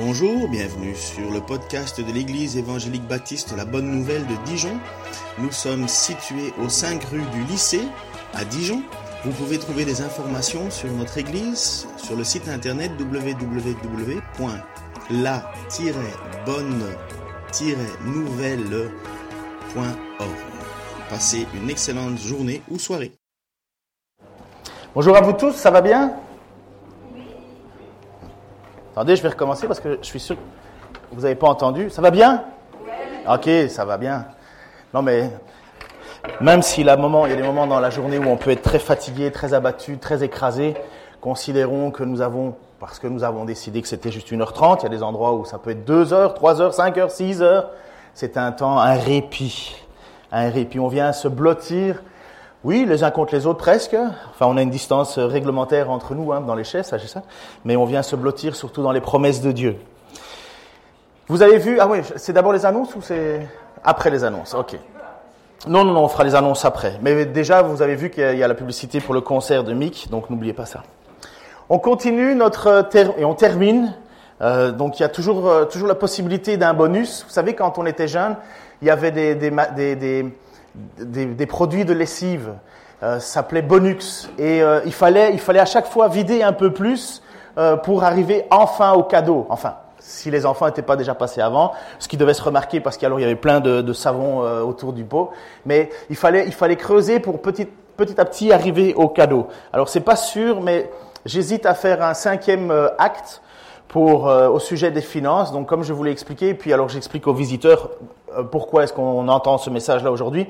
Bonjour, bienvenue sur le podcast de l'Église évangélique baptiste La Bonne Nouvelle de Dijon. Nous sommes situés aux 5 rue du lycée à Dijon. Vous pouvez trouver des informations sur notre Église sur le site internet www.la-bonne-nouvelle.org. Passez une excellente journée ou soirée. Bonjour à vous tous, ça va bien? Attendez, je vais recommencer parce que je suis sûr que vous n'avez pas entendu. Ça va bien? Ok, ça va bien. Non mais, même s'il y a des moments dans la journée où on peut être très fatigué, très abattu, très écrasé, considérons que nous avons, parce que nous avons décidé que c'était juste 1h30, il y a des endroits où ça peut être 2 heures, 3 heures, 5 heures, 6 heures. C'est un temps, un répit. Un répit. On vient se blottir oui, les uns contre les autres presque. Enfin, on a une distance réglementaire entre nous hein, dans les chaises, ça, ça. Mais on vient se blottir surtout dans les promesses de Dieu. Vous avez vu Ah oui, c'est d'abord les annonces ou c'est après les annonces? Ok. Non, non, non, on fera les annonces après. Mais déjà, vous avez vu qu'il y a la publicité pour le concert de Mick, donc n'oubliez pas ça. On continue notre et on termine. Euh, donc il y a toujours euh, toujours la possibilité d'un bonus. Vous savez, quand on était jeune, il y avait des, des des, produits de lessive. Euh, s'appelait Bonux. Et euh, il, fallait, il fallait à chaque fois vider un peu plus euh, pour arriver enfin au cadeau. Enfin, si les enfants n'étaient pas déjà passés avant, ce qui devait se remarquer parce qu'il y avait plein de, savon autour du pot. Mais il fallait, il fallait creuser pour petit, petit à petit arriver au cadeau. Alors c'est pas sûr, mais j'hésite à faire un cinquième acte pour au sujet des finances. Donc comme je vous l'ai expliqué, puis alors j'explique aux visiteurs pourquoi est-ce qu'on entend ce message-là aujourd'hui?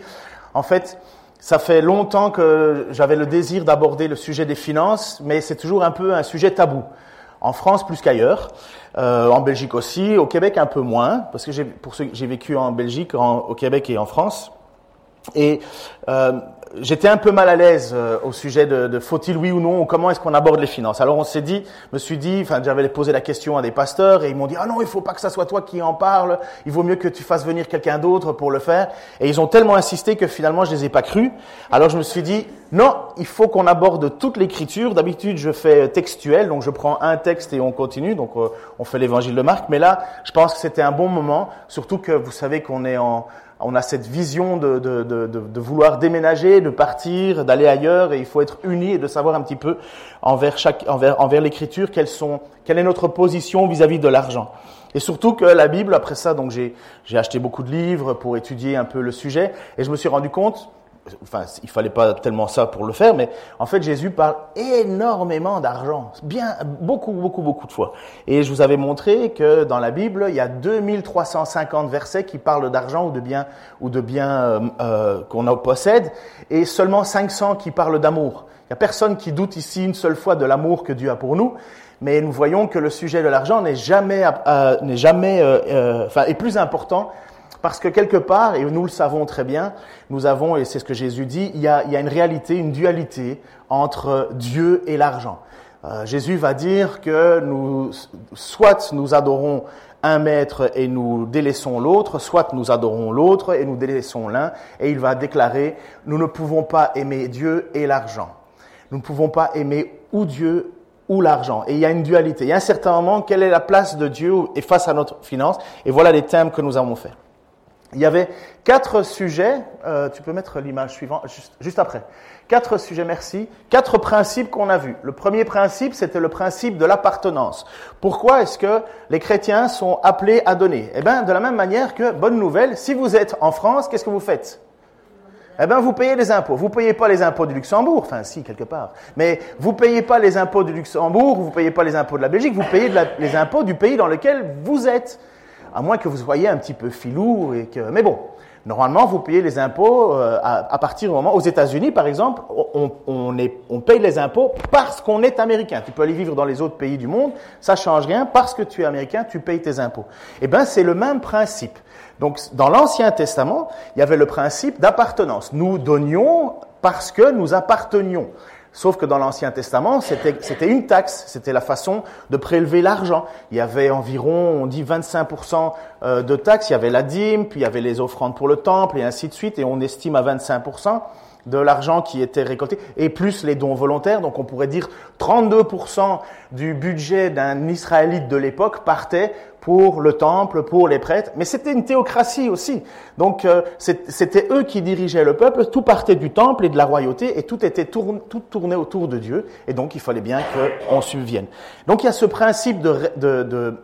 En fait, ça fait longtemps que j'avais le désir d'aborder le sujet des finances, mais c'est toujours un peu un sujet tabou. En France plus qu'ailleurs, euh, en Belgique aussi, au Québec un peu moins, parce que j'ai, pour j'ai vécu en Belgique, au Québec et en France. Et euh, j'étais un peu mal à l'aise euh, au sujet de, de faut-il oui ou non, comment est-ce qu'on aborde les finances. Alors on s'est dit, me suis dit, enfin j'avais posé la question à des pasteurs et ils m'ont dit ah non il faut pas que ça soit toi qui en parle, il vaut mieux que tu fasses venir quelqu'un d'autre pour le faire. Et ils ont tellement insisté que finalement je les ai pas cru. Alors je me suis dit non, il faut qu'on aborde toute l'écriture. D'habitude je fais textuel, donc je prends un texte et on continue, donc euh, on fait l'évangile de Marc. Mais là je pense que c'était un bon moment, surtout que vous savez qu'on est en on a cette vision de, de, de, de, vouloir déménager, de partir, d'aller ailleurs, et il faut être unis et de savoir un petit peu envers, chaque, envers, envers l'écriture quelles sont, quelle est notre position vis-à-vis de l'argent. Et surtout que la Bible, après ça, donc j'ai acheté beaucoup de livres pour étudier un peu le sujet, et je me suis rendu compte enfin, il fallait pas tellement ça pour le faire, mais en fait, Jésus parle énormément d'argent, bien, beaucoup, beaucoup, beaucoup de fois. Et je vous avais montré que dans la Bible, il y a 2350 versets qui parlent d'argent ou de biens, ou de biens euh, euh, qu'on possède, et seulement 500 qui parlent d'amour. Il y a personne qui doute ici une seule fois de l'amour que Dieu a pour nous, mais nous voyons que le sujet de l'argent n'est jamais, euh, n'est jamais, enfin, est plus important parce que quelque part, et nous le savons très bien, nous avons, et c'est ce que Jésus dit, il y a, une réalité, une dualité entre Dieu et l'argent. Euh, Jésus va dire que nous, soit nous adorons un maître et nous délaissons l'autre, soit nous adorons l'autre et nous délaissons l'un, et il va déclarer, nous ne pouvons pas aimer Dieu et l'argent. Nous ne pouvons pas aimer ou Dieu ou l'argent. Et il y a une dualité. Il y a un certain moment, quelle est la place de Dieu et face à notre finance Et voilà les thèmes que nous avons faits. Il y avait quatre sujets, euh, tu peux mettre l'image suivante juste, après. Quatre sujets, merci. Quatre principes qu'on a vus. Le premier principe, c'était le principe de l'appartenance. Pourquoi est-ce que les chrétiens sont appelés à donner? Eh bien, de la même manière que, bonne nouvelle, si vous êtes en France, qu'est-ce que vous faites? Eh bien, vous payez les impôts. Vous payez pas les impôts du Luxembourg, enfin si quelque part. Mais vous payez pas les impôts du Luxembourg, vous payez pas les impôts de la Belgique, vous payez les impôts du pays dans lequel vous êtes à moins que vous soyez un petit peu filou et que. Mais bon, normalement, vous payez les impôts euh, à, partir du moment. Aux États-Unis, par exemple, on, on, paye les impôts parce qu'on est américain. Tu peux aller vivre dans les autres pays du monde, ça change rien. Parce que tu es américain, tu payes tes impôts. Eh ben, c'est le même principe. Donc, dans l'Ancien Testament, il y avait le principe d'appartenance. Nous donnions parce que nous appartenions. Sauf que dans l'Ancien Testament, c'était une taxe, c'était la façon de prélever l'argent. Il y avait environ, on dit 25% euh, de taxes, il y avait la dîme, puis il y avait les offrandes pour le temple, et ainsi de suite, et on estime à 25%. de l'argent qui était récolté, et plus les dons volontaires. Donc on pourrait dire 32% du budget d'un Israélite de l'époque partait pour le temple, pour les prêtres. Mais c'était une théocratie aussi. Donc euh, c'était eux qui dirigeaient le peuple. Tout partait du temple et de la royauté, et tout était tourné, tout tourné autour de Dieu. Et donc il fallait bien qu'on subvienne. Donc il y a ce principe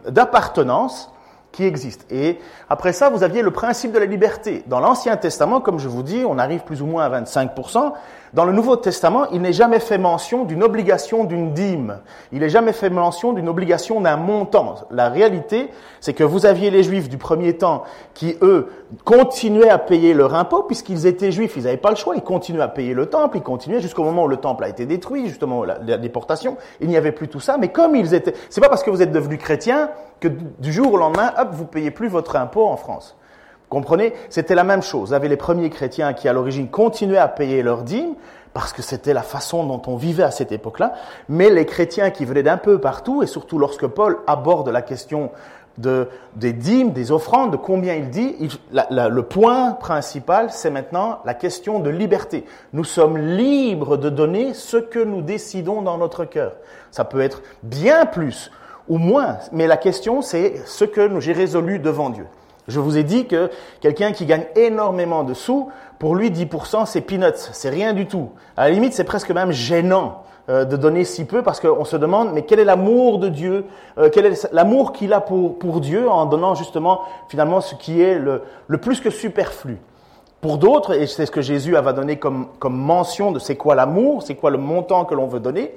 d'appartenance. Qui existe. Et après ça, vous aviez le principe de la liberté. Dans l'Ancien Testament, comme je vous dis, on arrive plus ou moins à 25%. Dans le Nouveau Testament, il n'est jamais fait mention d'une obligation d'une dîme. Il n'est jamais fait mention d'une obligation d'un montant. La réalité, c'est que vous aviez les Juifs du premier temps qui, eux, continuaient à payer leur impôt puisqu'ils étaient Juifs. Ils n'avaient pas le choix. Ils continuaient à payer le temple. Ils continuaient jusqu'au moment où le temple a été détruit, justement la, la déportation. Il n'y avait plus tout ça. Mais comme ils étaient, c'est pas parce que vous êtes devenus chrétiens que du jour au lendemain, hop, vous payez plus votre impôt en France. Comprenez C'était la même chose. Vous avez les premiers chrétiens qui, à l'origine, continuaient à payer leurs dîmes, parce que c'était la façon dont on vivait à cette époque-là, mais les chrétiens qui venaient d'un peu partout, et surtout lorsque Paul aborde la question de, des dîmes, des offrandes, de combien il dit, le point principal, c'est maintenant la question de liberté. Nous sommes libres de donner ce que nous décidons dans notre cœur. Ça peut être bien plus ou moins, mais la question, c'est ce que j'ai résolu devant Dieu. Je vous ai dit que quelqu'un qui gagne énormément de sous, pour lui 10% c'est peanuts, c'est rien du tout. À la limite c'est presque même gênant euh, de donner si peu parce qu'on se demande mais quel est l'amour de Dieu, euh, quel est l'amour qu'il a pour, pour Dieu en donnant justement finalement ce qui est le, le plus que superflu. Pour d'autres, et c'est ce que Jésus va donné comme, comme mention de c'est quoi l'amour, c'est quoi le montant que l'on veut donner,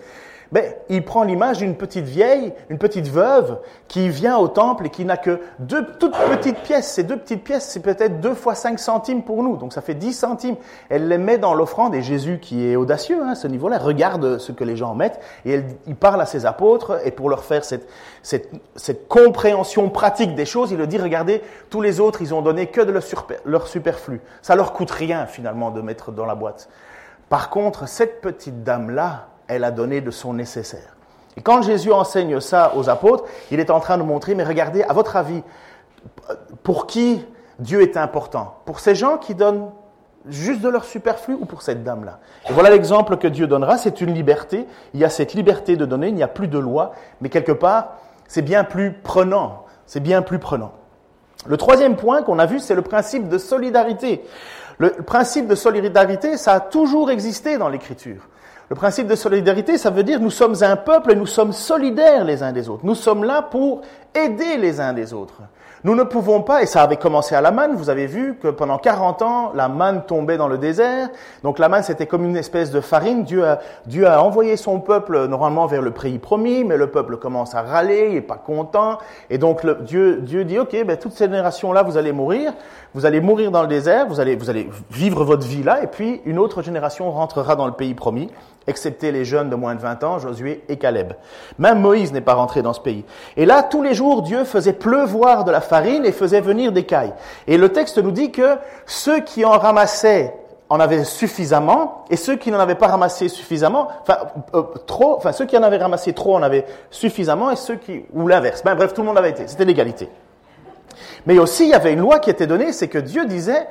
ben, il prend l'image d'une petite vieille, une petite veuve qui vient au temple et qui n'a que deux toutes petites pièces. Ces deux petites pièces, c'est peut-être deux fois cinq centimes pour nous, donc ça fait dix centimes. Elle les met dans l'offrande et Jésus, qui est audacieux hein, à ce niveau-là, regarde ce que les gens mettent et il parle à ses apôtres et pour leur faire cette, cette, cette compréhension pratique des choses, il leur dit, regardez, tous les autres, ils ont donné que de leur, leur superflu. Ça leur coûte rien finalement de mettre dans la boîte. Par contre, cette petite dame-là, elle a donné de son nécessaire. Et quand Jésus enseigne ça aux apôtres, il est en train de montrer, mais regardez, à votre avis, pour qui Dieu est important? Pour ces gens qui donnent juste de leur superflu ou pour cette dame-là? Et voilà l'exemple que Dieu donnera, c'est une liberté. Il y a cette liberté de donner, il n'y a plus de loi, mais quelque part, c'est bien plus prenant. C'est bien plus prenant. Le troisième point qu'on a vu, c'est le principe de solidarité. Le principe de solidarité, ça a toujours existé dans l'Écriture. Le principe de solidarité, ça veut dire nous sommes un peuple et nous sommes solidaires les uns des autres. Nous sommes là pour aider les uns des autres. Nous ne pouvons pas, et ça avait commencé à la manne, vous avez vu que pendant 40 ans, la manne tombait dans le désert. Donc la manne, c'était comme une espèce de farine. Dieu a, Dieu a envoyé son peuple normalement vers le pays promis, mais le peuple commence à râler, il n'est pas content. Et donc le, Dieu, Dieu dit, OK, ben, toute cette génération-là, vous allez mourir. Vous allez mourir dans le désert, vous allez, vous allez vivre votre vie là, et puis une autre génération rentrera dans le pays promis excepté les jeunes de moins de 20 ans, Josué et Caleb. Même Moïse n'est pas rentré dans ce pays. Et là, tous les jours, Dieu faisait pleuvoir de la farine et faisait venir des cailles. Et le texte nous dit que ceux qui en ramassaient en avaient suffisamment, et ceux qui n'en avaient pas ramassé suffisamment, enfin euh, trop, enfin ceux qui en avaient ramassé trop en avaient suffisamment, et ceux qui ou l'inverse. Ben, bref, tout le monde avait été. C'était l'égalité. Mais aussi, il y avait une loi qui était donnée, c'est que Dieu disait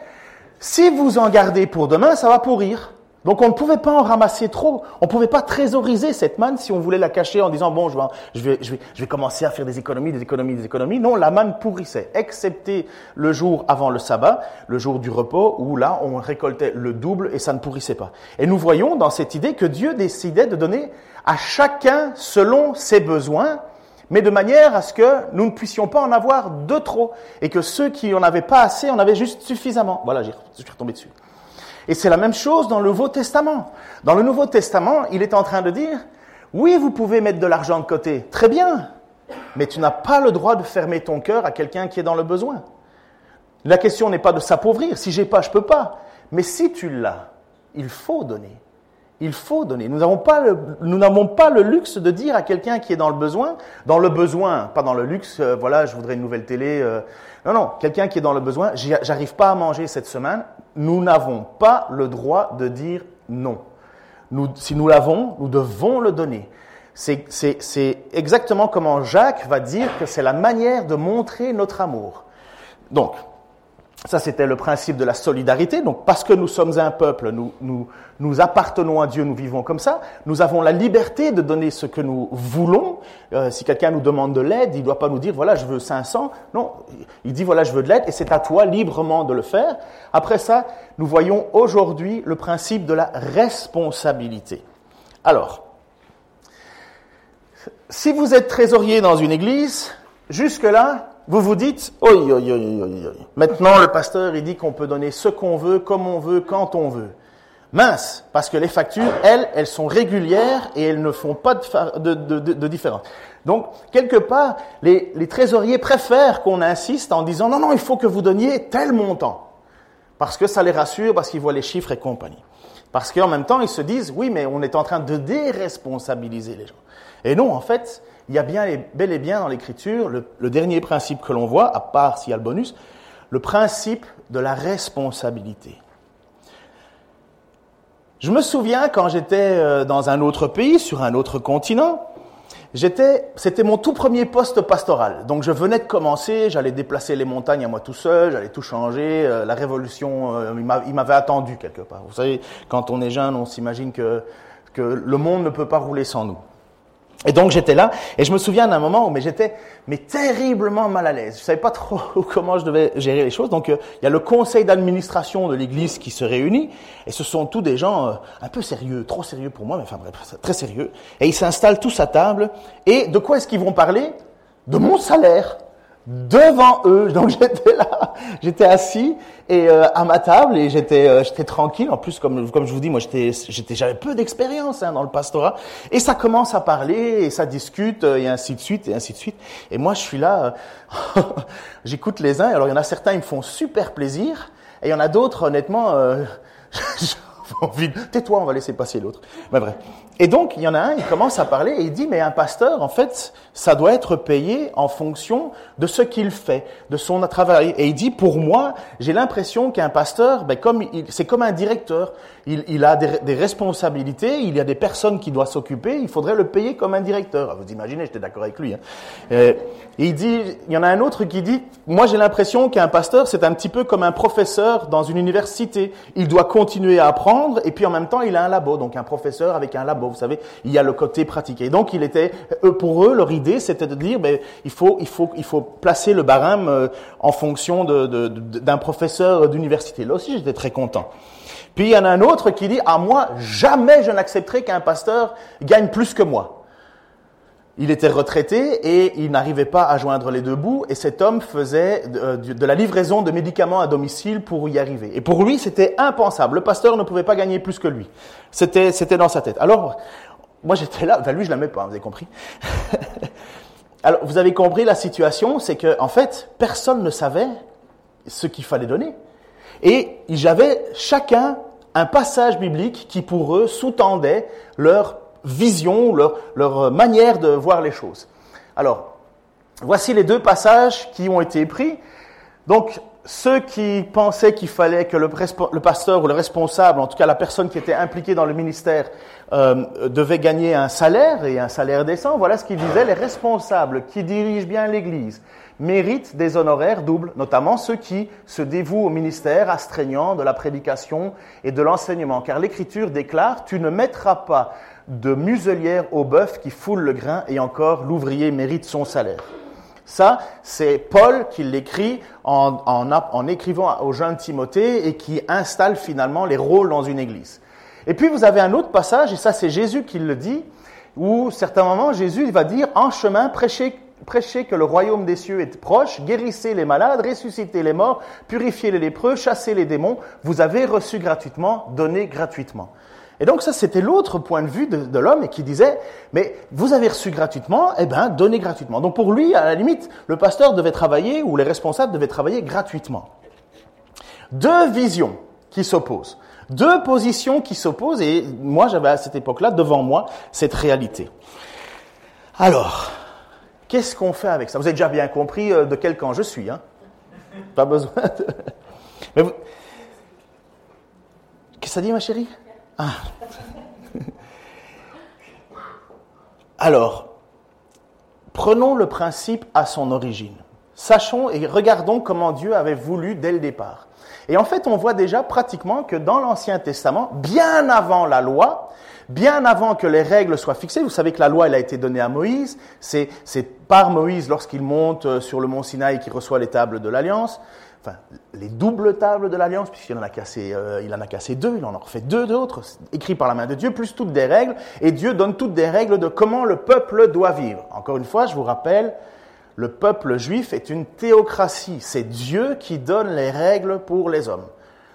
si vous en gardez pour demain, ça va pourrir. Donc on ne pouvait pas en ramasser trop. On ne pouvait pas trésoriser cette manne si on voulait la cacher en disant bon, je vais, je vais, je vais, commencer à faire des économies, des économies, des économies. Non, la manne pourrissait, excepté le jour avant le sabbat, le jour du repos, où là on récoltait le double et ça ne pourrissait pas. Et nous voyons dans cette idée que Dieu décidait de donner à chacun selon ses besoins, mais de manière à ce que nous ne puissions pas en avoir de trop et que ceux qui en avaient pas assez en avaient juste suffisamment. Voilà, je suis retombé dessus. Et c'est la même chose dans le Nouveau Testament. Dans le Nouveau Testament, il est en train de dire, oui, vous pouvez mettre de l'argent de côté, très bien, mais tu n'as pas le droit de fermer ton cœur à quelqu'un qui est dans le besoin. La question n'est pas de s'appauvrir, si j'ai pas, je peux pas. Mais si tu l'as, il faut donner. Il faut donner. Nous n'avons pas pas le luxe de dire à quelqu'un qui est dans le besoin, dans le besoin, pas dans le luxe, euh, voilà, je voudrais une nouvelle télé. Euh, non, non, quelqu'un qui est dans le besoin, j'arrive pas à manger cette semaine, nous n'avons pas le droit de dire non. Si nous l'avons, nous devons le donner. C'est exactement comment Jacques va dire que c'est la manière de montrer notre amour. Donc, Ça, c'était le principe de la solidarité. Donc, parce que nous sommes un peuple, nous, nous, nous appartenons à Dieu, nous vivons comme ça. Nous avons la liberté de donner ce que nous voulons. Euh, si quelqu'un nous demande de l'aide, il ne doit pas nous dire, voilà, je veux 500. Non, il dit, voilà, je veux de l'aide, et c'est à toi librement de le faire. Après ça, nous voyons aujourd'hui le principe de la responsabilité. Alors, si vous êtes trésorier dans une église, jusque-là, vous vous dites, oi, oi, oi, oi, maintenant le pasteur, il dit qu'on peut donner ce qu'on veut, comme on veut, quand on veut. Mince, parce que les factures, elles, elles sont régulières et elles ne font pas de, différence. Donc, quelque part, les, les trésoriers préfèrent qu'on insiste en disant, non, non, il faut que vous donniez tel montant. Parce que ça les rassure, parce qu'ils voient les chiffres et compagnie. Parce qu'en même temps, ils se disent, oui, mais on est en train de déresponsabiliser les gens. Et non, en fait, il y a bien et, bel et bien dans l'écriture le, dernier principe que l'on voit, à part s'il y a le bonus, le principe de la responsabilité. Je me souviens quand j'étais euh, dans un autre pays, sur un autre continent, c'était mon tout premier poste pastoral. Donc je venais de commencer, j'allais déplacer les montagnes à moi tout seul, j'allais tout changer. Euh, la révolution, euh, il m'avait attendu quelque part. Vous savez, quand on est jeune, on s'imagine que le monde ne peut pas rouler sans nous. Et donc j'étais là, et je me souviens d'un moment où mais j'étais mais terriblement mal à l'aise. Je savais pas trop comment je devais gérer les choses. Donc euh, il y a le conseil d'administration de l'église qui se réunit, et ce sont tous des gens euh, un peu sérieux, trop sérieux pour moi, mais enfin bref, très sérieux. Et ils s'installent tous à table. Et de quoi est-ce qu'ils vont parler? De mon salaire devant eux. Donc j'étais là, j'étais assis et euh, à ma table et j'étais euh, j'étais tranquille. En plus, comme comme je vous dis, moi j'étais j'étais j'avais peu d'expérience hein, dans le pastorat. Et ça commence à parler et ça discute euh, et ainsi de suite et ainsi de suite. Et moi je suis là, euh, j'écoute les uns. Alors il y en a certains ils me font super plaisir et il y en a d'autres honnêtement. envie de... Tais-toi, on va laisser passer l'autre. Mais bref. Et donc, il y en a un, il commence à parler et il dit, mais un pasteur, en fait, ça doit être payé en fonction de ce qu'il fait, de son travail. Et il dit, pour moi, j'ai l'impression qu'un pasteur, ben, comme c'est comme un directeur. Il, il a des, des, responsabilités, il y a des personnes qui doivent s'occuper, il faudrait le payer comme un directeur. Vous imaginez, j'étais d'accord avec lui. Hein. Euh, il dit, il y en a un autre qui dit, moi j'ai l'impression qu'un pasteur, c'est un petit peu comme un professeur dans une université. Il doit continuer à apprendre et puis en même temps, il a un labo. Donc un professeur avec un labo, vous savez, il y a le côté pratiqué. Donc il était, pour eux, leur idée, c'était de dire, ben, il faut, il faut, il faut placer le barème euh, en fonction de, de, d'un professeur d'université. Là aussi, j'étais très content. Puis il y en a un autre qui dit, à moi, jamais je n'accepterai qu'un pasteur gagne plus que moi. Il était retraité et il n'arrivait pas à joindre les deux bouts et cet homme faisait de, de, la livraison de médicaments à domicile pour y arriver. Et pour lui, c'était impensable. Le pasteur ne pouvait pas gagner plus que lui. C'était, c'était dans sa tête. Alors, moi j'étais là, enfin lui je l'aimais pas, vous avez compris. Alors, vous avez compris la situation, c'est que en fait, personne ne savait ce qu'il fallait donner. Et j'avais chacun un passage biblique qui pour eux sous-tendait leur vision, leur, leur manière de voir les choses. Alors, voici les deux passages qui ont été pris. Donc, ceux qui pensaient qu'il fallait que le, le, pasteur ou le responsable, en tout cas la personne qui était impliquée dans le ministère, euh, devait gagner un salaire et un salaire décent, voilà ce qu'ils disaient, les responsables qui dirigent bien l'Église méritent des honoraires doubles, notamment ceux qui se dévouent au ministère astreignant de la prédication et de l'enseignement. Car l'Écriture déclare, tu ne mettras pas de muselière au bœuf qui foule le grain et encore l'ouvrier mérite son salaire. Ça, c'est Paul qui l'écrit en, en, écrivant au jeune Timothée et qui installe finalement les rôles dans une église. Et puis vous avez un autre passage, et ça c'est Jésus qui le dit, où certains moments Jésus va dire en chemin prêchez prêchez que le royaume des cieux est proche, guérissez les malades, ressuscitez les morts, purifiez les lépreux, chassez les démons, vous avez reçu gratuitement, donnez gratuitement. Et donc ça, c'était l'autre point de vue de, l'homme et qui disait, mais vous avez reçu gratuitement, eh ben, donnez gratuitement. Donc pour lui, à la limite, le pasteur devait travailler ou les responsables devaient travailler gratuitement. Deux visions qui s'opposent. Deux positions qui s'opposent et moi, j'avais à cette époque-là devant moi cette réalité. Alors, Qu'est-ce qu'on fait avec ça? Vous avez déjà bien compris euh, de quel camp je suis, hein? Pas besoin de... Mais vous... Qu'est-ce que ça dit, ma chérie? Ah. Alors, prenons le principe à son origine. Sachons et regardons comment Dieu avait voulu dès le départ. Et en fait, on voit déjà pratiquement que dans l'Ancien Testament, bien avant la loi, bien avant que les règles soient fixées, vous savez que la loi, elle a été donnée à Moïse, c'est par Moïse lorsqu'il monte euh, sur le mont Sinaï qui reçoit les tables de l'Alliance, les doubles tables de l'Alliance, puisqu'il en a cassé, euh, en a cassé deux, il en a refait deux d'autres, écrits par la main de Dieu, plus toutes des règles, et Dieu donne toutes des règles de comment le peuple doit vivre. Encore une fois, je vous rappelle, le peuple juif est une théocratie. C'est Dieu qui donne les règles pour les hommes.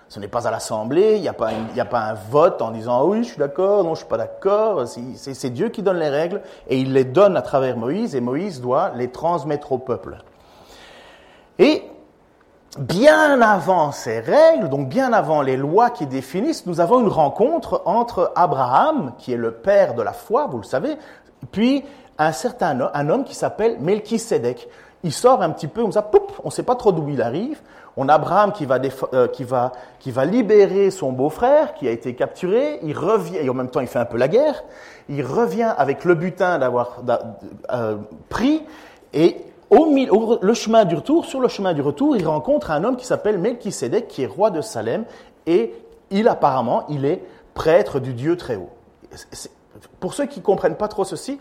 Ce n'est pas à l'Assemblée, il n'y a, pas a pas un vote en disant oui, je suis d'accord, non, je suis pas d'accord. C'est Dieu qui donne les règles et il les donne à travers Moïse et Moïse doit les transmettre au peuple. Et bien avant ces règles, donc bien avant les lois qui définissent, nous avons une rencontre entre Abraham, qui est le père de la foi, vous le savez, puis un certain homme, un homme qui s'appelle Melchisedec. Il sort un petit peu comme ça, on ne sait pas trop d'où il arrive. On a Abraham qui va, euh, qui, va, qui va libérer son beau-frère qui a été capturé. Il revient, et en même temps il fait un peu la guerre. Il revient avec le butin d'avoir euh, pris. Et le chemin du retour, sur le chemin du retour, il rencontre un homme qui s'appelle Melchisedec, qui est roi de Salem. Et il apparemment, il est prêtre du Dieu très haut. Pour ceux qui ne comprennent pas trop ceci,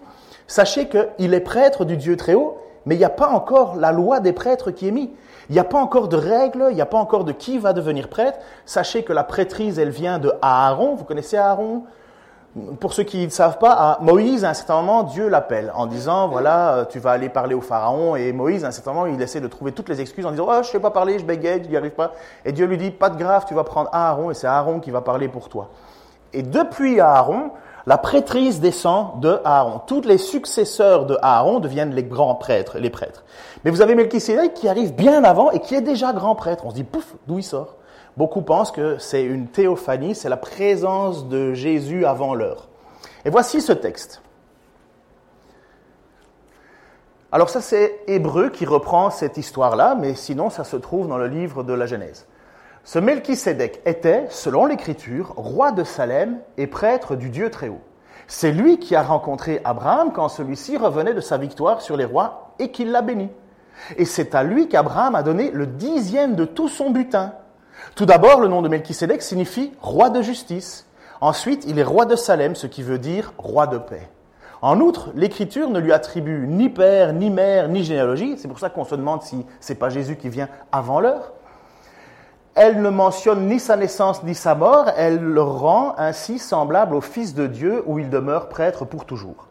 Sachez qu'il est prêtre du Dieu très haut, mais il n'y a pas encore la loi des prêtres qui est mise. Il n'y a pas encore de règles, il n'y a pas encore de qui va devenir prêtre. Sachez que la prêtrise, elle vient de Aaron. Vous connaissez Aaron? Pour ceux qui ne savent pas, Moïse, à un certain moment, Dieu l'appelle en disant, voilà, euh, tu vas aller parler au Pharaon. Et Moïse, à un certain moment, il essaie de trouver toutes les excuses en disant, oh, je ne sais pas parler, je bégaye, je n'y arrive pas. Et Dieu lui dit, pas de grave, tu vas prendre Aaron et c'est Aaron qui va parler pour toi. Et depuis Aaron, la prêtrise descend de Aaron. Tous les successeurs de Aaron deviennent les grands prêtres, les prêtres. Mais vous avez Melchisedec qui arrive bien avant et qui est déjà grand prêtre. On se dit, pouf, d'où il sort? Beaucoup pensent que c'est une théophanie, c'est la présence de Jésus avant l'heure. Et voici ce texte. Alors ça c'est Hébreu qui reprend cette histoire-là, mais sinon ça se trouve dans le livre de la Genèse. Ce Melchisédek était, selon l'Écriture, roi de Salem et prêtre du Dieu très haut. C'est lui qui a rencontré Abraham quand celui-ci revenait de sa victoire sur les rois et qu'il l'a béni. Et c'est à lui qu'Abraham a donné le dixième de tout son butin. Tout d'abord, le nom de Melchisédek signifie roi de justice. Ensuite, il est roi de Salem, ce qui veut dire roi de paix. En outre, l'Écriture ne lui attribue ni père, ni mère, ni généalogie. C'est pour ça qu'on se demande si c'est pas Jésus qui vient avant l'heure elle ne mentionne ni sa naissance ni sa mort, elle le rend ainsi semblable au Fils de Dieu où il demeure prêtre pour toujours.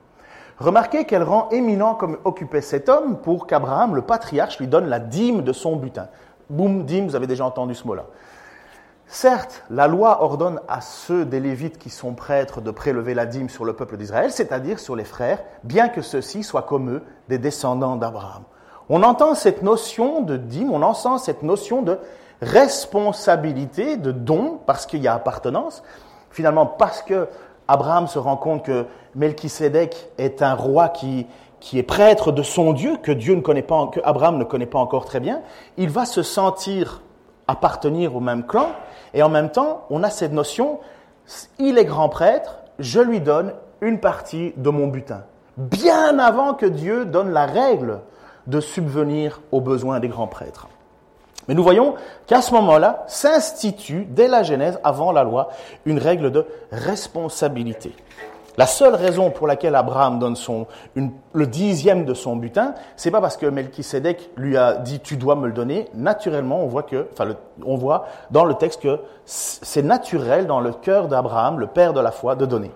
Remarquez qu'elle rend éminent comme occupait cet homme pour qu'Abraham, le patriarche, lui donne la dîme de son butin. Boum, dîme, vous avez déjà entendu ce mot-là. Certes, la loi ordonne à ceux des Lévites qui sont prêtres de prélever la dîme sur le peuple d'Israël, c'est-à-dire sur les frères, bien que ceux-ci soient comme eux, des descendants d'Abraham. On entend cette notion de dîme, on entend cette notion de responsabilité de don, parce qu'il y a appartenance, finalement parce que Abraham se rend compte que Melchisédek est un roi qui, qui est prêtre de son Dieu, que Dieu ne connaît pas, que Abraham ne connaît pas encore très bien, il va se sentir appartenir au même clan, et en même temps, on a cette notion, il est grand prêtre, je lui donne une partie de mon butin. Bien avant que Dieu donne la règle de subvenir aux besoins des grands prêtres. Mais nous voyons qu'à ce moment-là s'institue, dès la Genèse, avant la loi, une règle de responsabilité. La seule raison pour laquelle Abraham donne le dixième de son butin, c'est pas parce que Melchisedec lui a dit tu dois me le donner. Naturellement, on voit que, enfin, on voit dans le texte que c'est naturel dans le cœur d'Abraham, le père de la foi, de donner.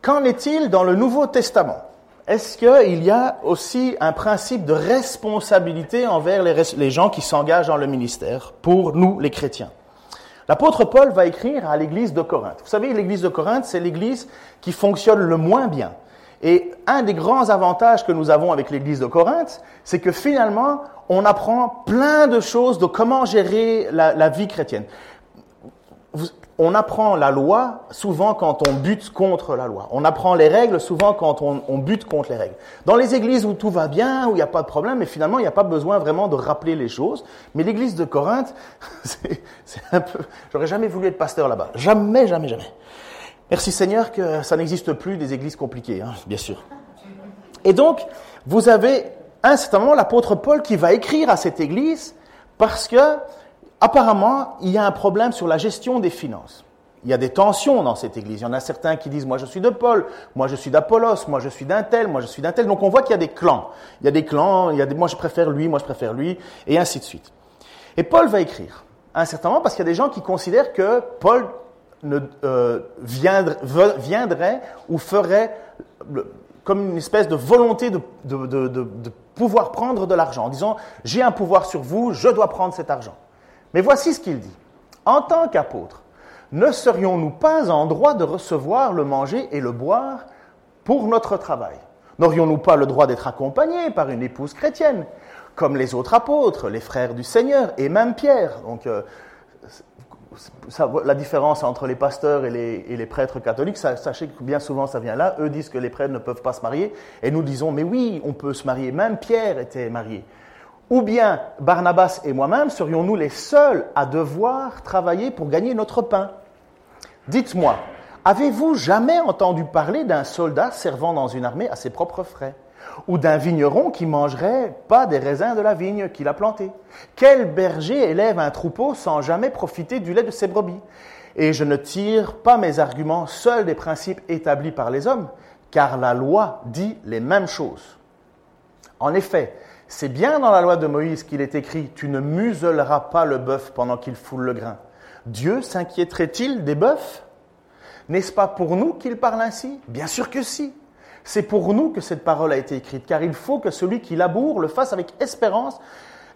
Qu'en est-il dans le Nouveau Testament? Est-ce qu'il y a aussi un principe de responsabilité envers les, gens qui s'engagent dans le ministère, pour nous les chrétiens? L'apôtre Paul va écrire à l'église de Corinthe. Vous savez, l'église de Corinthe, c'est l'église qui fonctionne le moins bien. Et un des grands avantages que nous avons avec l'église de Corinthe, c'est que finalement, on apprend plein de choses de comment gérer la, vie chrétienne on apprend la loi souvent quand on bute contre la loi. On apprend les règles souvent quand on, bute contre les règles. Dans les églises où tout va bien, où il n'y a pas de problème, mais finalement il n'y a pas besoin vraiment de rappeler les choses. Mais l'église de Corinthe, c'est un peu... J'aurais jamais voulu être pasteur là-bas. Jamais, jamais, jamais. Merci Seigneur que ça n'existe plus des églises compliquées, hein, bien sûr. Et donc, vous avez un certain moment, l'apôtre Paul qui va écrire à cette église parce que, apparemment, il y a un problème sur la gestion des finances. Il y a des tensions dans cette église. Il y en a certains qui disent, moi je suis de Paul, moi je suis d'Apollos, moi je suis d'un tel, moi je suis d'un tel. Donc on voit qu'il y a des clans. Il y a des clans, il y a des, moi je préfère lui, moi je préfère lui, et ainsi de suite. Et Paul va écrire, à un certain moment, parce qu'il y a des gens qui considèrent que Paul ne, euh, viendrait, ou ferait comme une espèce de volonté de, de pouvoir prendre de l'argent, en disant, j'ai un pouvoir sur vous, je dois prendre cet argent. Mais voici ce qu'il dit. En tant qu'apôtre, ne serions-nous pas en droit de recevoir le manger et le boire pour notre travail? N'aurions-nous pas le droit d'être accompagnés par une épouse chrétienne, comme les autres apôtres, les frères du Seigneur et même Pierre? Donc, euh, la différence entre les pasteurs et les, prêtres catholiques, sachez que bien souvent ça vient là. Eux disent que les prêtres ne peuvent pas se marier, et nous disons, mais oui, on peut se marier. Même Pierre était marié. Ou bien Barnabas et moi-même serions-nous les seuls à devoir travailler pour gagner notre pain? Dites-moi, avez-vous jamais entendu parler d'un soldat servant dans une armée à ses propres frais? Ou d'un vigneron qui mangerait pas des raisins de la vigne qu'il a plantés Quel berger élève un troupeau sans jamais profiter du lait de ses brebis? Et je ne tire pas mes arguments seuls des principes établis par les hommes, car la loi dit les mêmes choses. En effet, c'est bien dans la loi de Moïse qu'il est écrit Tu ne muselleras pas le bœuf pendant qu'il foule le grain. Dieu s'inquiéterait-il des bœufs? N'est-ce pas pour nous qu'il parle ainsi? Bien sûr que si. C'est pour nous que cette parole a été écrite, car il faut que celui qui laboure le fasse avec espérance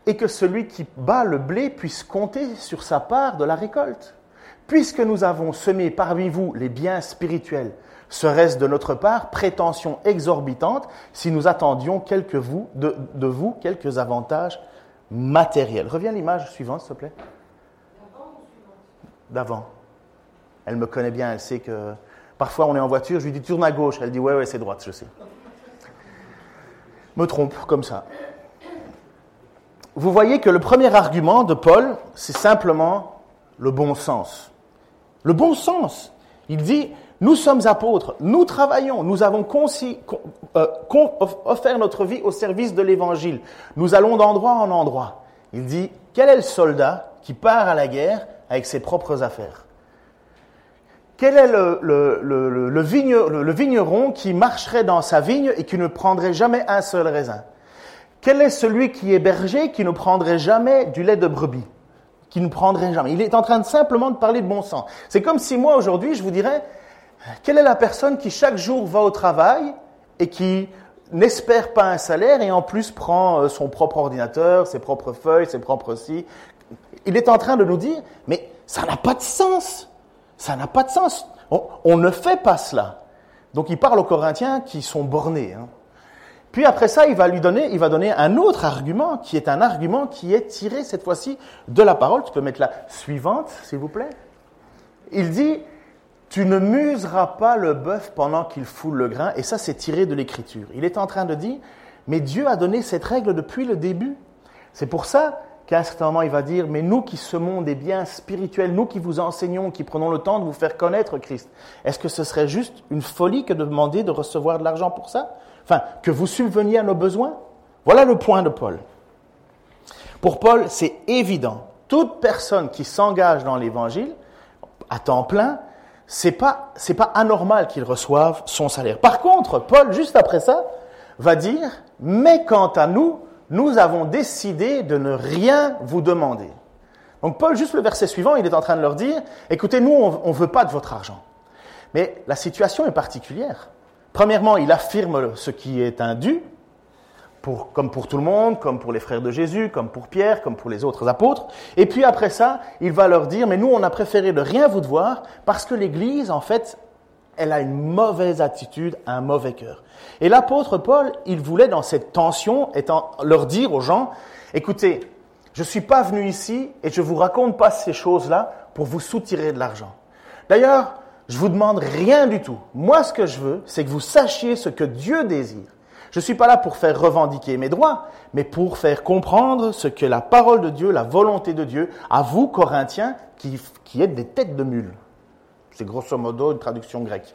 et que celui qui bat le blé puisse compter sur sa part de la récolte. Puisque nous avons semé parmi vous les biens spirituels, serait-ce de notre part prétention exorbitante si nous attendions vous, de, de vous quelques avantages matériels? Reviens à l'image suivante, s'il te plaît d'avant. Elle me connaît bien, elle sait que parfois on est en voiture, je lui dis tourne à gauche, elle dit ouais ouais c'est droite, je sais. Me trompe comme ça. Vous voyez que le premier argument de Paul, c'est simplement le bon sens. Le bon sens. Il dit, nous sommes apôtres, nous travaillons, nous avons euh, offert notre vie au service de l'Évangile. Nous allons d'endroit en endroit. Il dit, quel est le soldat qui part à la guerre avec ses propres affaires? Quel est le, vigneron qui marcherait dans sa vigne et qui ne prendrait jamais un seul raisin? Quel est celui qui est berger qui ne prendrait jamais du lait de brebis? Qui ne prendrait jamais. Il est en train de simplement de parler de bon sens. C'est comme si moi aujourd'hui je vous dirais, quelle est la personne qui chaque jour va au travail et qui n'espère pas un salaire et en plus prend euh, son propre ordinateur, ses propres feuilles, ses propres si, il est en train de nous dire, mais ça n'a pas de sens. Ça n'a pas de sens. On, ne fait pas cela. Donc il parle aux Corinthiens qui sont bornés. Hein. Puis après ça, il va lui donner, il va donner un autre argument qui est un argument qui est tiré cette fois-ci de la parole. Tu peux mettre la suivante, s'il vous plaît. Il dit, tu ne museras pas le bœuf pendant qu'il foule le grain. Et ça, c'est tiré de l'écriture. Il est en train de dire, mais Dieu a donné cette règle depuis le début. C'est pour ça qu'à un certain moment, il va dire, mais nous qui semons des biens spirituels, nous qui vous enseignons, qui prenons le temps de vous faire connaître Christ, est-ce que ce serait juste une folie que de demander de recevoir de l'argent pour ça? Enfin, que vous subveniez à nos besoins? Voilà le point de Paul. Pour Paul, c'est évident. Toute personne qui s'engage dans l'évangile, à temps plein, c'est pas, c'est pas anormal qu'il reçoive son salaire. Par contre, Paul, juste après ça, va dire, mais quant à nous, nous avons décidé de ne rien vous demander. Donc Paul, juste le verset suivant, il est en train de leur dire, écoutez, nous, on ne veut pas de votre argent. Mais la situation est particulière. Premièrement, il affirme ce qui est un dû, pour, comme pour tout le monde, comme pour les frères de Jésus, comme pour Pierre, comme pour les autres apôtres. Et puis après ça, il va leur dire, mais nous, on a préféré de rien vous devoir parce que l'Église, en fait, elle a une mauvaise attitude, un mauvais cœur. Et l'apôtre Paul, il voulait dans cette tension, étant, leur dire aux gens, écoutez, je ne suis pas venu ici et je ne vous raconte pas ces choses-là pour vous soutirer de l'argent. D'ailleurs, je vous demande rien du tout. Moi, ce que je veux, c'est que vous sachiez ce que Dieu désire. Je ne suis pas là pour faire revendiquer mes droits, mais pour faire comprendre ce que la parole de Dieu, la volonté de Dieu, à vous, Corinthiens, qui, qui êtes des têtes de mules. C'est grosso modo une traduction grecque.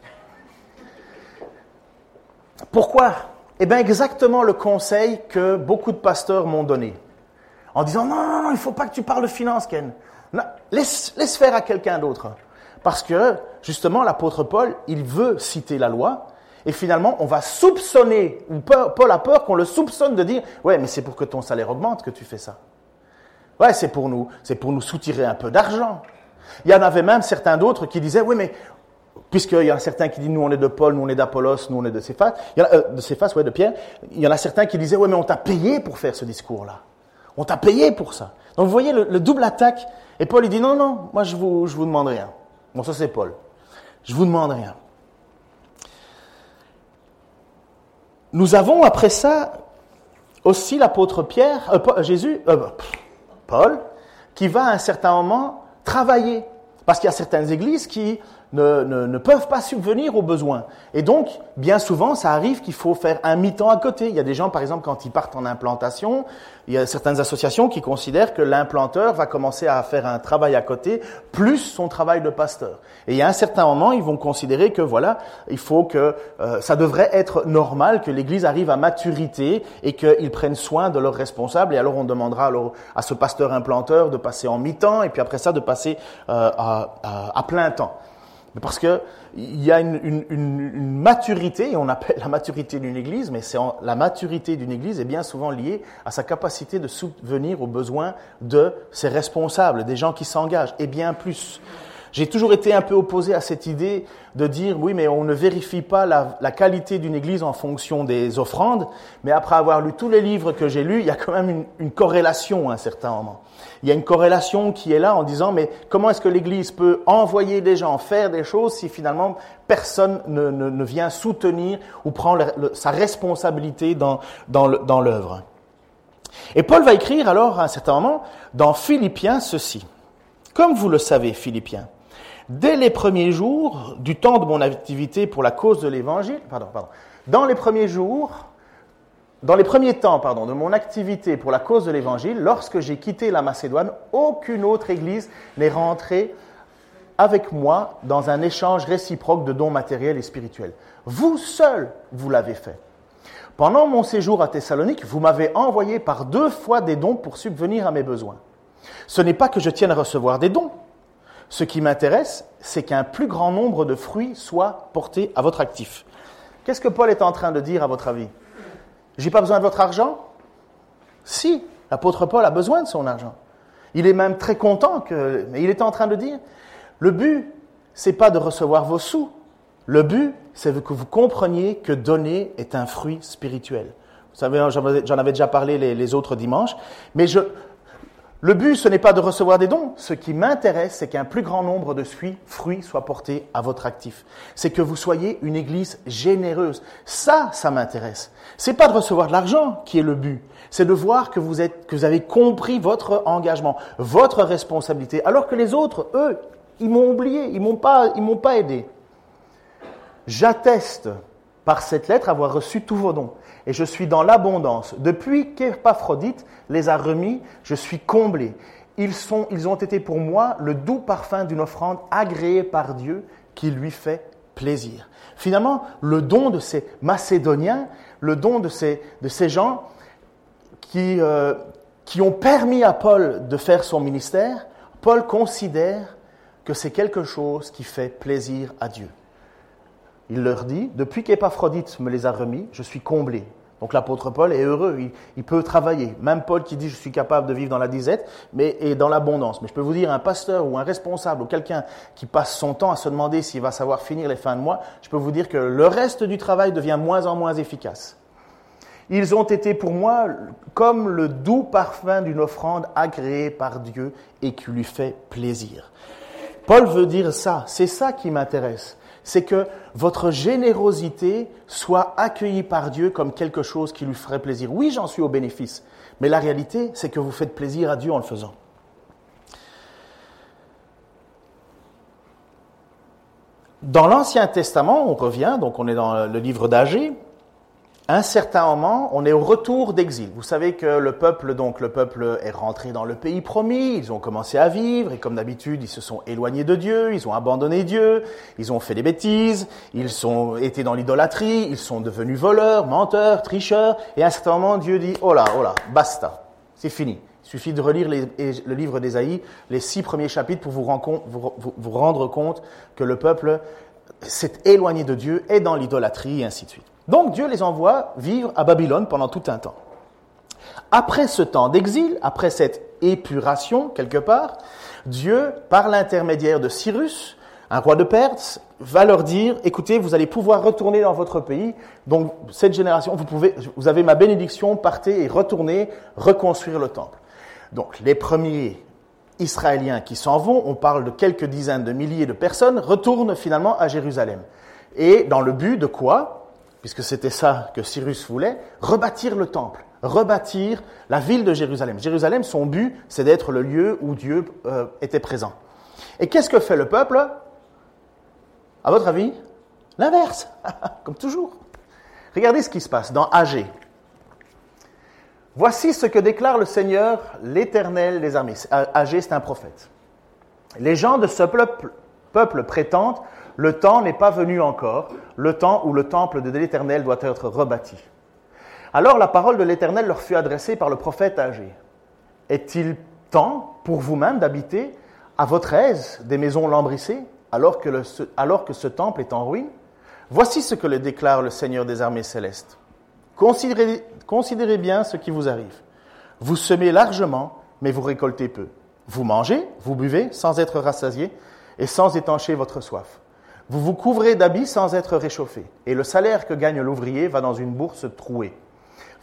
Pourquoi? Eh bien, exactement le conseil que beaucoup de pasteurs m'ont donné. En disant, non, non, non, il ne faut pas que tu parles de finances, Ken. laisse, laisse faire à quelqu'un d'autre. Parce que, justement, l'apôtre Paul, il veut citer la loi, et finalement, on va soupçonner, ou Paul a peur qu'on le soupçonne de dire, ouais, mais c'est pour que ton salaire augmente que tu fais ça. Ouais, c'est pour nous, c'est pour nous soutirer un peu d'argent. Il y en avait même certains d'autres qui disaient, oui, mais puisqu'il y en a certains qui disent, nous on est de Paul, nous on est d'Apollos, nous on est de Céphas, euh, de Céphas, ouais, de Pierre. Il y en a certains qui disaient, oui, mais on t'a payé pour faire ce discours-là. On t'a payé pour ça. Donc vous voyez le, double attaque. Et Paul, il dit, non, non, moi je vous, je vous demande rien. Bon, ça c'est Paul. Je vous demande rien. Nous avons après ça aussi l'apôtre Pierre, euh, Jésus, euh, Paul, qui va à un certain moment travailler. Parce qu'il y a certaines églises qui ne, ne, peuvent pas subvenir aux besoins. Et donc, bien souvent, ça arrive qu'il faut faire un mi-temps à côté. Il y a des gens, par exemple, quand ils partent en implantation, il y a certaines associations qui considèrent que l'implanteur va commencer à faire un travail à côté, plus son travail de pasteur. Et il y a un certain moment, ils vont considérer que voilà, il faut que euh, ça devrait être normal que l'Église arrive à maturité et qu'ils prennent soin de leurs responsables. Et alors, on demandera à ce pasteur implanteur de passer en mi-temps et puis après ça de passer euh, à plein temps. Mais parce qu'il y a une, maturité, et on appelle la maturité d'une église, mais c'est la maturité d'une église est bien souvent liée à sa capacité de subvenir aux besoins de ses responsables, des gens qui s'engagent, et bien plus. J'ai toujours été un peu opposé à cette idée de dire oui, mais on ne vérifie pas la, qualité d'une église en fonction des offrandes, mais après avoir lu tous les livres que j'ai lus, il y a quand même une, corrélation à un certain moment. Il y a une corrélation qui est là en disant, mais comment est-ce que l'Église peut envoyer des gens faire des choses si finalement personne ne, ne, vient soutenir ou prend sa responsabilité dans, dans l'œuvre? Et Paul va écrire alors à un certain moment dans Philippiens ceci. Comme vous le savez, Philippiens, dès les premiers jours du temps de mon activité pour la cause de l'Évangile, dans les premiers jours dans les premiers temps de mon activité pour la cause de l'Évangile, lorsque j'ai quitté la Macédoine, aucune autre Église n'est rentrée avec moi dans un échange réciproque de dons matériels et spirituels. Vous seul, vous l'avez fait. Pendant mon séjour à Thessalonique, vous m'avez envoyé par deux fois des dons pour subvenir à mes besoins. Ce n'est pas que je tienne à recevoir des dons. Ce qui m'intéresse, c'est qu'un plus grand nombre de fruits soient portés à votre actif. Qu'est-ce que Paul est en train de dire à votre avis? J'ai pas besoin de votre argent? Si, l'apôtre Paul a besoin de son argent. Il est même très content que, mais il est en train de dire, le but, c'est pas de recevoir vos sous. Le but, c'est que vous compreniez que donner est un fruit spirituel. Vous savez, j'en avais déjà parlé les, les autres dimanches, mais je, le but, ce n'est pas de recevoir des dons. Ce qui m'intéresse, c'est qu'un plus grand nombre de fruits soient portés à votre actif. C'est que vous soyez une église généreuse. Ça, ça m'intéresse. C'est pas de recevoir de l'argent qui est le but. C'est de voir que vous êtes, que vous avez compris votre engagement, votre responsabilité. Alors que les autres, eux, ils m'ont oublié, ils m'ont pas, ils m'ont pas aidé. J'atteste par cette lettre avoir reçu tous vos dons et je suis dans l'abondance. Depuis qu'Épaphrodite les a remis, je suis comblé. Ils, sont, ils ont été pour moi le doux parfum d'une offrande agréée par Dieu qui lui fait plaisir. Finalement, le don de ces Macédoniens, le don de ces, de ces gens qui, euh, qui ont permis à Paul de faire son ministère, Paul considère que c'est quelque chose qui fait plaisir à Dieu. Il leur dit, depuis qu'Épaphrodite me les a remis, je suis comblé. Donc l'apôtre Paul est heureux, il, peut travailler. Même Paul qui dit je suis capable de vivre dans la disette, mais et dans l'abondance. Mais je peux vous dire, un pasteur ou un responsable ou quelqu'un qui passe son temps à se demander s'il va savoir finir les fins de mois, je peux vous dire que le reste du travail devient moins en moins efficace. Ils ont été pour moi comme le doux parfum d'une offrande agréée par Dieu et qui lui fait plaisir. Paul veut dire ça, c'est ça qui m'intéresse c'est que votre générosité soit accueillie par Dieu comme quelque chose qui lui ferait plaisir. Oui, j'en suis au bénéfice, mais la réalité, c'est que vous faites plaisir à Dieu en le faisant. Dans l'Ancien Testament, on revient, donc on est dans le livre d'Agé, un certain moment, on est au retour d'exil. Vous savez que le peuple, donc le peuple est rentré dans le pays promis, ils ont commencé à vivre, et comme d'habitude, ils se sont éloignés de Dieu, ils ont abandonné Dieu, ils ont fait des bêtises, ils sont été dans l'idolâtrie, ils sont devenus voleurs, menteurs, tricheurs, et à un certain moment, Dieu dit, oh là, oh là, basta, c'est fini. Il suffit de relire le livre d'Ésaïe, les six premiers chapitres, pour vous rendre compte que le peuple s'est éloigné de Dieu, est dans l'idolâtrie, et ainsi de suite. Donc Dieu les envoie vivre à Babylone pendant tout un temps. Après ce temps d'exil, après cette épuration quelque part, Dieu, par l'intermédiaire de Cyrus, un roi de Perse, va leur dire, écoutez, vous allez pouvoir retourner dans votre pays. Donc cette génération, vous, pouvez, vous avez ma bénédiction, partez et retournez reconstruire le temple. Donc les premiers Israéliens qui s'en vont, on parle de quelques dizaines de milliers de personnes, retournent finalement à Jérusalem. Et dans le but de quoi? Puisque c'était ça que Cyrus voulait, rebâtir le temple, rebâtir la ville de Jérusalem. Jérusalem, son but, c'est d'être le lieu où Dieu euh, était présent. Et qu'est-ce que fait le peuple? À votre avis? L'inverse, comme toujours. Regardez ce qui se passe dans Agé. Voici ce que déclare le Seigneur, l'Éternel des armées. Agé, c'est un prophète. Les gens de ce peuple prétendent le temps n'est pas venu encore, le temps où le temple de l'Éternel doit être rebâti. Alors la parole de l'Éternel leur fut adressée par le prophète âgé. Est-il temps pour vous-même d'habiter à votre aise des maisons lambrissées alors que, ce temple est en ruine? Voici ce que le déclare le Seigneur des armées célestes. Considérez, considérez bien ce qui vous arrive. Vous semez largement, mais vous récoltez peu. Vous mangez, vous buvez sans être rassasié et sans étancher votre soif. Vous vous couvrez d'habits sans être réchauffé, et le salaire que gagne l'ouvrier va dans une bourse trouée.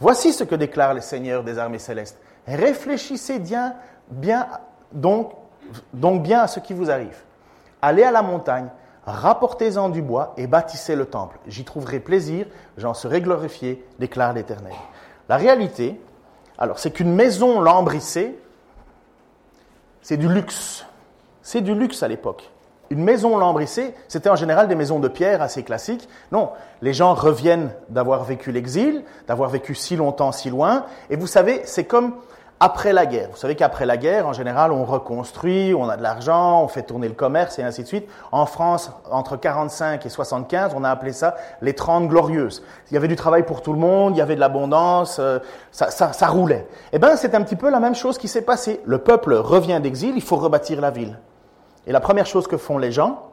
Voici ce que déclare le Seigneur des armées célestes. Réfléchissez bien, bien donc, donc bien à ce qui vous arrive. Allez à la montagne, rapportez-en du bois et bâtissez le temple. J'y trouverai plaisir, j'en serai glorifié, déclare l'Éternel. La réalité, alors, c'est qu'une maison lambrissée, c'est du luxe. C'est du luxe à l'époque une maison lambrissée, c'était en général des maisons de pierre assez classiques. Non, les gens reviennent d'avoir vécu l'exil, d'avoir vécu si longtemps, si loin. Et vous savez, c'est comme après la guerre. Vous savez qu'après la guerre, en général, on reconstruit, on a de l'argent, on fait tourner le commerce et ainsi de suite. En France, entre 45 et 75, on a appelé ça les 30 glorieuses. Il y avait du travail pour tout le monde, il y avait de l'abondance, euh, ça, roulait. Eh bien, c'est un petit peu la même chose qui s'est passé. Le peuple revient d'exil, il faut rebâtir la ville. Et la première chose que font les gens,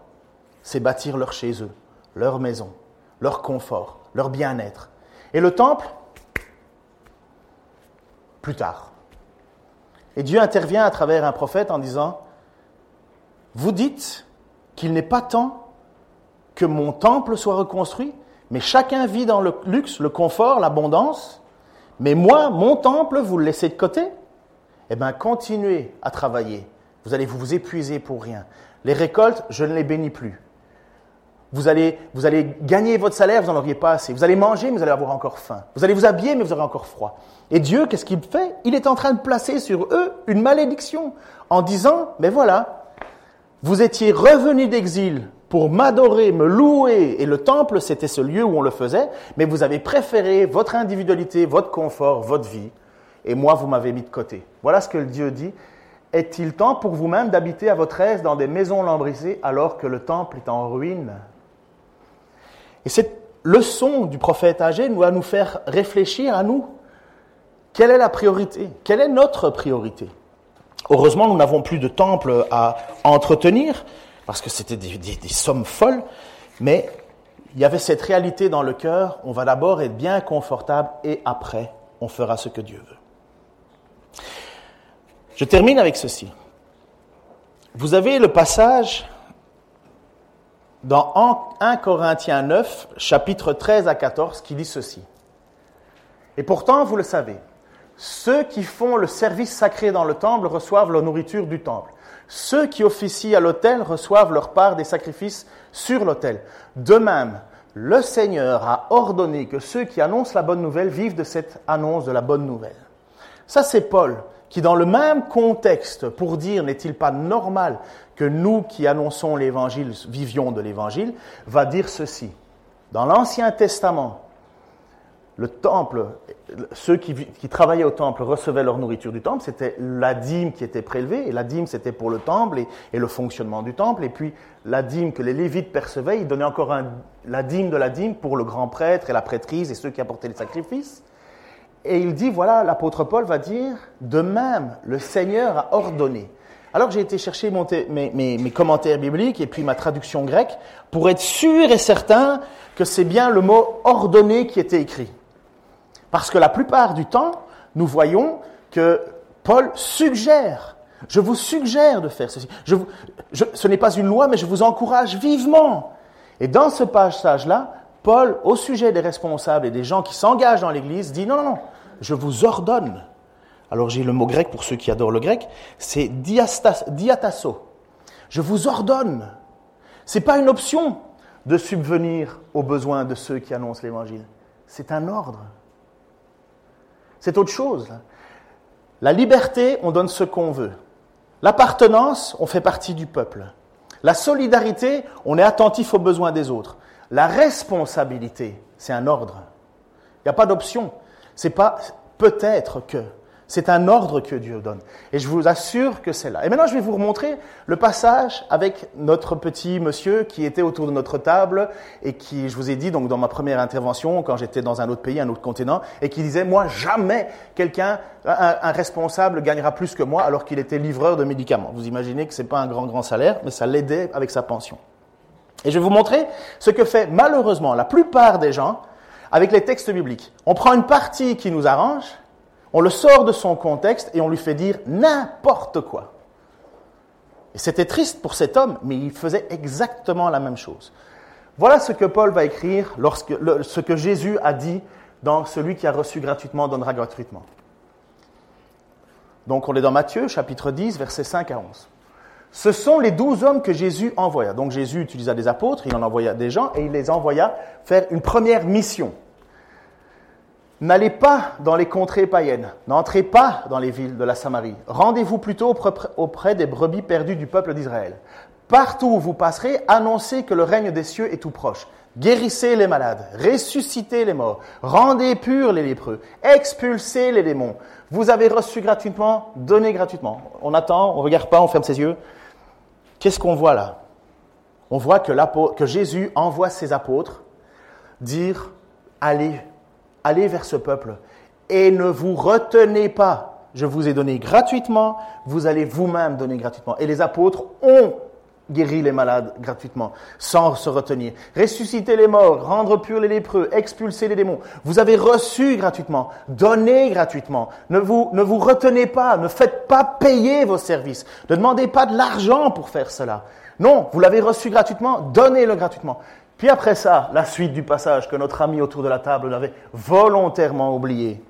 c'est bâtir leur chez eux, leur maison, leur confort, leur bien-être. Et le temple, plus tard. Et Dieu intervient à travers un prophète en disant, vous dites qu'il n'est pas temps que mon temple soit reconstruit, mais chacun vit dans le luxe, le confort, l'abondance, mais moi, mon temple, vous le laissez de côté? Eh bien, continuez à travailler vous allez vous épuiser pour rien. Les récoltes, je ne les bénis plus. Vous allez, vous allez gagner votre salaire, vous n'en auriez pas assez. Vous allez manger, mais vous allez avoir encore faim. Vous allez vous habiller, mais vous aurez encore froid. Et Dieu, qu'est-ce qu'il fait? Il est en train de placer sur eux une malédiction en disant, mais voilà, vous étiez revenus d'exil pour m'adorer, me louer, et le temple, c'était ce lieu où on le faisait, mais vous avez préféré votre individualité, votre confort, votre vie, et moi, vous m'avez mis de côté. Voilà ce que Dieu dit. Est-il temps pour vous-même d'habiter à votre aise dans des maisons lambrissées alors que le temple est en ruine? Et cette leçon du prophète âgé doit nous faire réfléchir à nous. Quelle est la priorité? Quelle est notre priorité? Heureusement, nous n'avons plus de temple à entretenir, parce que c'était des, sommes folles, mais il y avait cette réalité dans le cœur, on va d'abord être bien confortable et après, on fera ce que Dieu veut. Je termine avec ceci. Vous avez le passage dans 1 Corinthiens 9, chapitre 13 à 14, qui dit ceci. Et pourtant, vous le savez, ceux qui font le service sacré dans le temple reçoivent leur nourriture du temple. Ceux qui officient à l'autel reçoivent leur part des sacrifices sur l'autel. De même, le Seigneur a ordonné que ceux qui annoncent la bonne nouvelle vivent de cette annonce de la bonne nouvelle. Ça, c'est Paul qui, dans le même contexte, pour dire n'est-il pas normal que nous qui annonçons l'Évangile vivions de l'Évangile, va dire ceci. Dans l'Ancien Testament, le temple, ceux qui, travaillaient au temple recevaient leur nourriture du temple, c'était la dîme qui était prélevée, et la dîme c'était pour le temple et, le fonctionnement du temple, et puis la dîme que les Lévites percevaient, ils donnaient encore la dîme de la dîme pour le grand prêtre et la prêtrise et ceux qui apportaient les sacrifices. Et il dit, voilà, l'apôtre Paul va dire, de même, le Seigneur a ordonné. Alors j'ai été chercher mes, commentaires bibliques et puis ma traduction grecque pour être sûr et certain que c'est bien le mot ordonné qui était écrit. Parce que la plupart du temps, nous voyons que Paul suggère, je vous suggère de faire ceci. Ce n'est pas une loi, mais je vous encourage vivement. Et dans ce passage-là, Paul, au sujet des responsables et des gens qui s'engagent dans l'Église, dit non, non, non, je vous ordonne. Alors j'ai le mot grec pour ceux qui adorent le grec, c'est diatasso. Je vous ordonne. C'est pas une option de subvenir aux besoins de ceux qui annoncent l'Évangile. C'est un ordre. C'est autre chose. La liberté, on donne ce qu'on veut. L'appartenance, on fait partie du peuple. La solidarité, on est attentif aux besoins des autres. La responsabilité, c'est un ordre. Il n'y a pas d'option. C'est pas peut-être que. C'est un ordre que Dieu donne. Et je vous assure que c'est là. Et maintenant, je vais vous remontrer le passage avec notre petit monsieur qui était autour de notre table et qui, je vous ai dit, donc dans ma première intervention, quand j'étais dans un autre pays, un autre continent, et qui disait, moi, jamais quelqu'un, un, responsable gagnera plus que moi alors qu'il était livreur de médicaments. Vous imaginez que c'est pas un grand, grand salaire, mais ça l'aidait avec sa pension. Et je vais vous montrer ce que fait malheureusement la plupart des gens avec les textes bibliques. On prend une partie qui nous arrange, on le sort de son contexte et on lui fait dire n'importe quoi. Et c'était triste pour cet homme, mais il faisait exactement la même chose. Voilà ce que Paul va écrire lorsque ce que Jésus a dit dans celui qui a reçu gratuitement donnera gratuitement. Donc on est dans Matthieu chapitre 10 versets 5 à 11. Ce sont les douze hommes que Jésus envoya. Donc Jésus utilisa des apôtres, il en envoya des gens et il les envoya faire une première mission. N'allez pas dans les contrées païennes, n'entrez pas dans les villes de la Samarie, rendez-vous plutôt auprès des brebis perdues du peuple d'Israël. Partout où vous passerez, annoncez que le règne des cieux est tout proche. Guérissez les malades, ressuscitez les morts, rendez purs les lépreux, expulsez les démons. Vous avez reçu gratuitement, donnez gratuitement. On attend, on regarde pas, on ferme ses yeux. Qu'est-ce qu'on voit là? On voit que, Jésus envoie ses apôtres dire allez, allez vers ce peuple et ne vous retenez pas. Je vous ai donné gratuitement, vous allez vous-même donner gratuitement. Et les apôtres ont guéri les malades gratuitement, sans se retenir. Ressusciter les morts, rendre purs les lépreux, expulser les démons. Vous avez reçu gratuitement, donné gratuitement. Ne vous, ne vous retenez pas, ne faites pas payer vos services. Ne demandez pas de l'argent pour faire cela. Non, vous l'avez reçu gratuitement, donnez-le gratuitement. Puis après ça, la suite du passage que notre ami autour de la table avait volontairement oublié.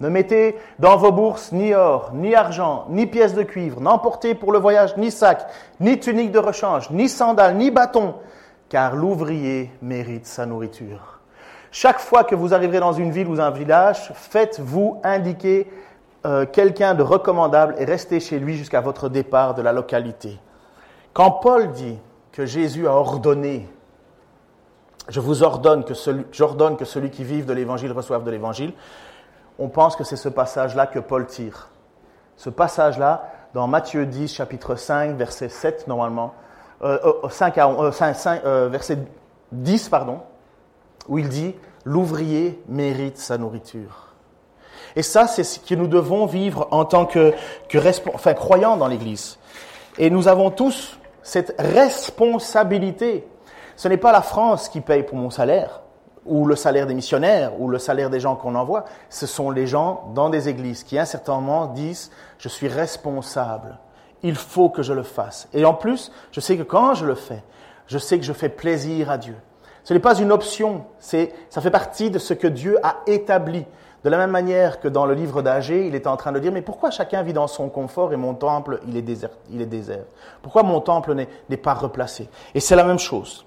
Ne mettez dans vos bourses ni or, ni argent, ni pièces de cuivre, n'emportez pour le voyage ni sac, ni tunique de rechange, ni sandales, ni bâton, car l'ouvrier mérite sa nourriture. Chaque fois que vous arriverez dans une ville ou un village, faites-vous indiquer euh, quelqu'un de recommandable et restez chez lui jusqu'à votre départ de la localité. Quand Paul dit que Jésus a ordonné, je vous ordonne j'ordonne que celui qui vive de l'évangile reçoive de l'évangile, on pense que c'est ce passage-là que Paul tire. Ce passage-là, dans Matthieu 10, chapitre 5, verset 7 normalement, euh, 5 euh, euh, verset 10, pardon, où il dit L'ouvrier mérite sa nourriture. Et ça, c'est ce que nous devons vivre en tant que, croyants dans l'Église. Et nous avons tous cette responsabilité. Ce n'est pas la France qui paye pour mon salaire ou le salaire des missionnaires, ou le salaire des gens qu'on envoie, ce sont les gens dans des églises qui, à un certain moment, disent, je suis responsable, il faut que je le fasse. Et en plus, je sais que quand je le fais, je sais que je fais plaisir à Dieu. Ce n'est pas une option, c'est, ça fait partie de ce que Dieu a établi. De la même manière que dans le livre d'Agé, il était en train de dire, mais pourquoi chacun vit dans son confort et mon temple, il est désert, il est désert? Pourquoi mon temple n'est pas replacé? Et c'est la même chose.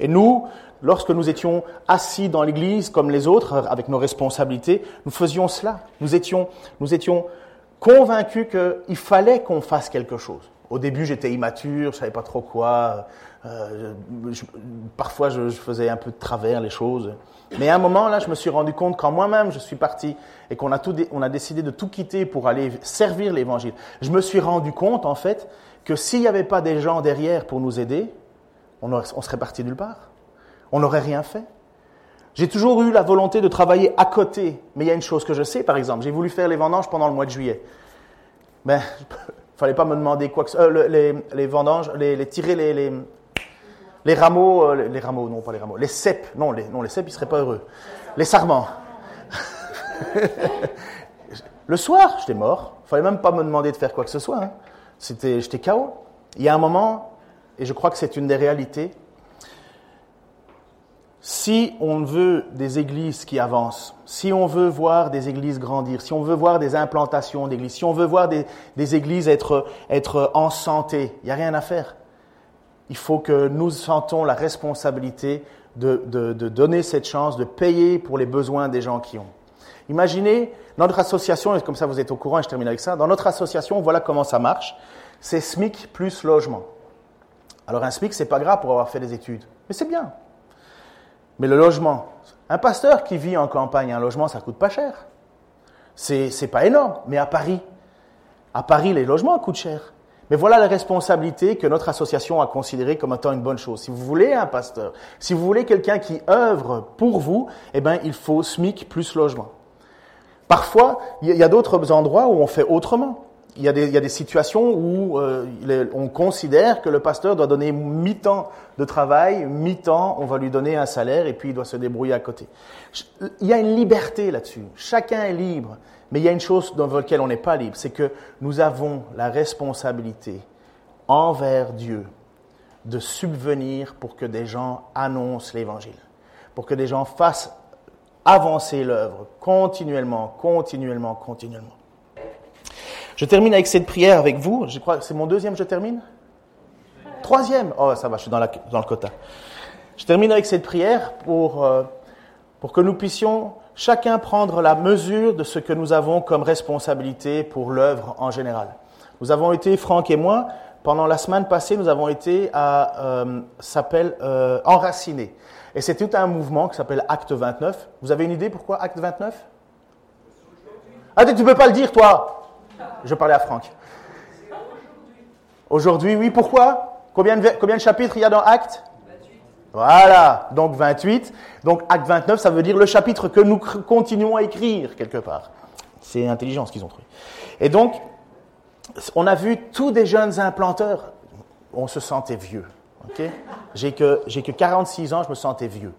Et nous, lorsque nous étions assis dans l'église comme les autres, avec nos responsabilités, nous faisions cela. Nous étions, nous étions convaincus qu'il fallait qu'on fasse quelque chose. Au début, j'étais immature, je savais pas trop quoi. Euh, je- parfois, je, faisais un peu de travers les choses. Mais à un moment, là, je me suis rendu compte quand moi-même je suis parti et qu'on a, tout on a décidé de tout quitter pour aller servir l'Évangile. Je me suis rendu compte, en fait, que s'il n'y avait pas des gens derrière pour nous aider, on, on serait parti nulle part. On n'aurait rien fait. J'ai toujours eu la volonté de travailler à côté. Mais il y a une chose que je sais, par exemple. J'ai voulu faire les vendanges pendant le mois de juillet. Ben, il fallait pas me demander quoi que ce- euh, le- les, les vendanges, les, tirer les, les, les rameaux, euh, les, les rameaux, non pas les rameaux, les cèpes, non les, non les cèpes, ils seraient pas heureux. Les sarments. le soir, j'étais mort. Il fallait même pas me demander de faire quoi que ce soit. hein. C'était, j'étais KO. Il y a un moment, et je crois que c'est une des réalités, si on veut des églises qui avancent, si on veut voir des églises grandir, si on veut voir des implantations d'églises, si on veut voir des, églises être, être en santé, il n'y a rien à faire. Il faut que nous sentons la responsabilité de, de, de donner cette chance, de payer pour les besoins des gens qui ont. Imaginez, notre association, et comme ça vous êtes au courant et je termine avec ça, dans notre association, voilà comment ça marche. C'est SMIC plus logement. Alors un SMIC, c'est pas grave pour avoir fait des études, mais c'est bien. Mais le logement, un pasteur qui vit en campagne, un logement, ça coûte pas cher. C'est, c'est pas énorme, mais à Paris, à Paris, les logements coûtent cher. Mais voilà la responsabilité que notre association a considérée comme étant une bonne chose. Si vous voulez un pasteur, si vous voulez quelqu'un qui œuvre pour vous, eh ben, il faut SMIC plus logement. Parfois, il y a d'autres endroits où on fait autrement. Il y a des, il y a des situations où euh, on considère que le pasteur doit donner mi-temps de travail, mi-temps, on va lui donner un salaire et puis il doit se débrouiller à côté. Il y a une liberté là-dessus. Chacun est libre. Mais il y a une chose dans laquelle on n'est pas libre, c'est que nous avons la responsabilité envers Dieu de subvenir pour que des gens annoncent l'Évangile, pour que des gens fassent avancer l'œuvre continuellement, continuellement, continuellement. Je termine avec cette prière avec vous. Je crois c'est mon deuxième, je termine? Troisième? Oh, ça va, je suis dans, la- dans le quota. Je termine avec cette prière pour, euh, pour que nous puissions chacun prendre la mesure de ce que nous avons comme responsabilité pour l'œuvre en général. Nous avons été, Franck et moi, pendant la semaine passée, nous avons été à, euh, s'appelle euh, Enraciné. Et c'est tout un mouvement qui s'appelle Acte 29. Vous avez une idée pourquoi Acte 29 Ah, tu peux pas le dire, toi Je parlais à Franck. Aujourd'hui, oui, pourquoi? Combien de, combien de chapitres il y a dans Acte Voilà, donc 28. Donc Acte 29, ça veut dire le chapitre que nous continuons à écrire quelque part. C'est intelligent ce qu'ils ont trouvé. Et donc, on a vu tous des jeunes implanteurs. On se sentait vieux. j'ai que, que 46 ans, je me sentais vieux.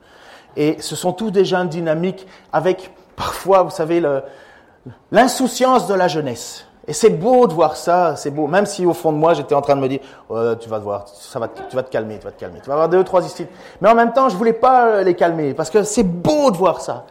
Et ce sont tous des jeunes dynamiques avec parfois, vous savez, l'insouciance de la jeunesse. Et c'est beau de voir ça, c'est beau. Même si au fond de moi, j'étais en train de me dire, Ouais, tu vas te voir, te- tu vas te calmer, tu vas te calmer. Tu vas avoir deux trois ici. Mais en même temps, je voulais pas euh, les calmer parce que c'est beau de voir ça.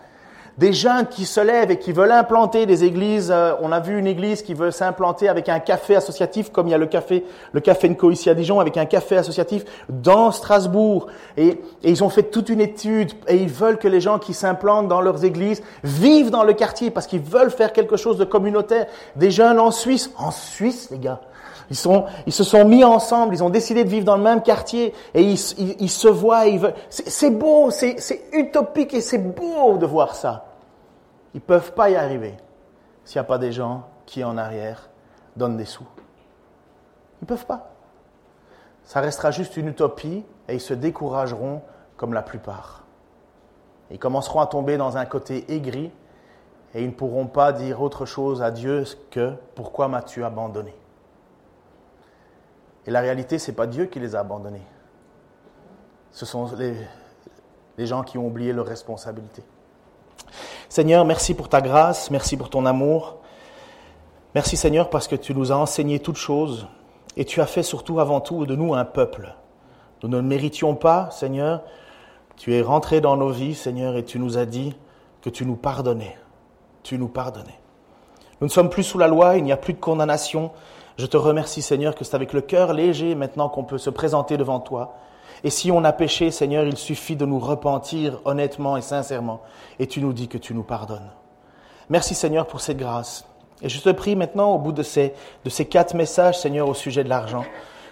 Des jeunes qui se lèvent et qui veulent implanter des églises. euh, on a vu une église qui veut s'implanter avec un café associatif, comme il y a le café, le café Nco ici à Dijon, avec un café associatif dans Strasbourg. Et, et ils ont fait toute une étude et ils veulent que les gens qui s'implantent dans leurs églises vivent dans le quartier parce qu'ils veulent faire quelque chose de communautaire. Des jeunes en Suisse, en Suisse, les gars. Ils, sont, ils se sont mis ensemble, ils ont décidé de vivre dans le même quartier et ils, ils- se voient. Ils veulent... c'est, beau, c'est utopique et c'est beau de voir ça. Ils ne peuvent pas y arriver s'il n'y a pas des gens qui, en arrière, donnent des sous. Ils ne peuvent pas. Ça restera juste une utopie et ils se décourageront comme la plupart. Ils commenceront à tomber dans un côté aigri et ils ne pourront pas dire autre chose à Dieu que pourquoi m'as-tu abandonné? Et la réalité, ce n'est pas Dieu qui les a abandonnés. Ce sont les, les gens qui ont oublié leurs responsabilités. Seigneur, merci pour ta grâce, merci pour ton amour. Merci Seigneur parce que tu nous as enseigné toutes choses et tu as fait surtout avant tout de nous un peuple. Nous ne le méritions pas, Seigneur. Tu es rentré dans nos vies, Seigneur, et tu nous as dit que tu nous pardonnais. Tu nous pardonnais. Nous ne sommes plus sous la loi, il n'y a plus de condamnation. Je te remercie, Seigneur, que c'est avec le cœur léger maintenant qu'on peut se présenter devant toi. Et si on a péché, Seigneur, il suffit de nous repentir honnêtement et sincèrement. Et tu nous dis que tu nous pardonnes. Merci, Seigneur, pour cette grâce. Et je te prie maintenant, au bout de ces, quatre messages, Seigneur, au sujet de l'argent,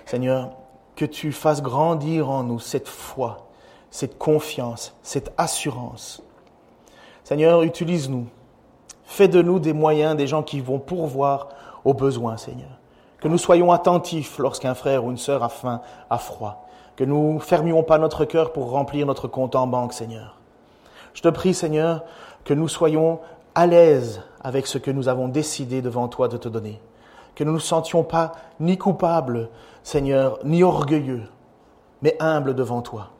Seigneur, que tu fasses grandir en nous cette foi, cette confiance, cette assurance. Seigneur, utilise-nous. Fais de nous des moyens, des gens qui vont pourvoir aux besoins, Seigneur. Que nous soyons attentifs lorsqu'un frère ou une sœur a faim, a froid. Que nous fermions pas notre cœur pour remplir notre compte en banque, Seigneur. Je te prie, Seigneur, que nous soyons à l'aise avec ce que nous avons décidé devant toi de te donner. Que nous ne nous sentions pas ni coupables, Seigneur, ni orgueilleux, mais humbles devant toi.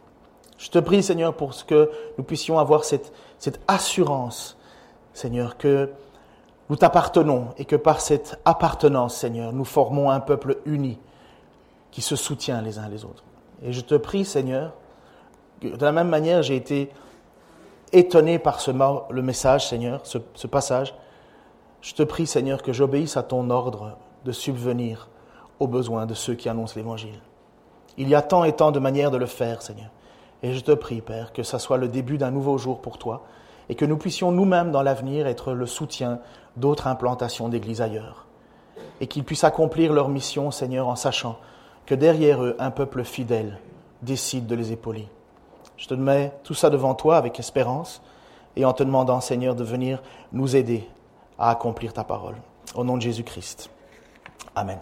Je te prie, Seigneur, pour que nous puissions avoir cette, cette assurance, Seigneur, que nous t'appartenons et que par cette appartenance, Seigneur, nous formons un peuple uni qui se soutient les uns les autres. Et je te prie, Seigneur, de la même manière, j'ai été étonné par ce, le message, Seigneur, ce, ce passage. Je te prie, Seigneur, que j'obéisse à ton ordre de subvenir aux besoins de ceux qui annoncent l'Évangile. Il y a tant et tant de manières de le faire, Seigneur. Et je te prie, Père, que ça soit le début d'un nouveau jour pour toi et que nous puissions nous-mêmes dans l'avenir être le soutien d'autres implantations d'églises ailleurs. Et qu'ils puissent accomplir leur mission, Seigneur, en sachant que derrière eux, un peuple fidèle décide de les épauler. Je te mets tout ça devant toi avec espérance et en te demandant, Seigneur, de venir nous aider à accomplir ta parole. Au nom de Jésus-Christ. Amen.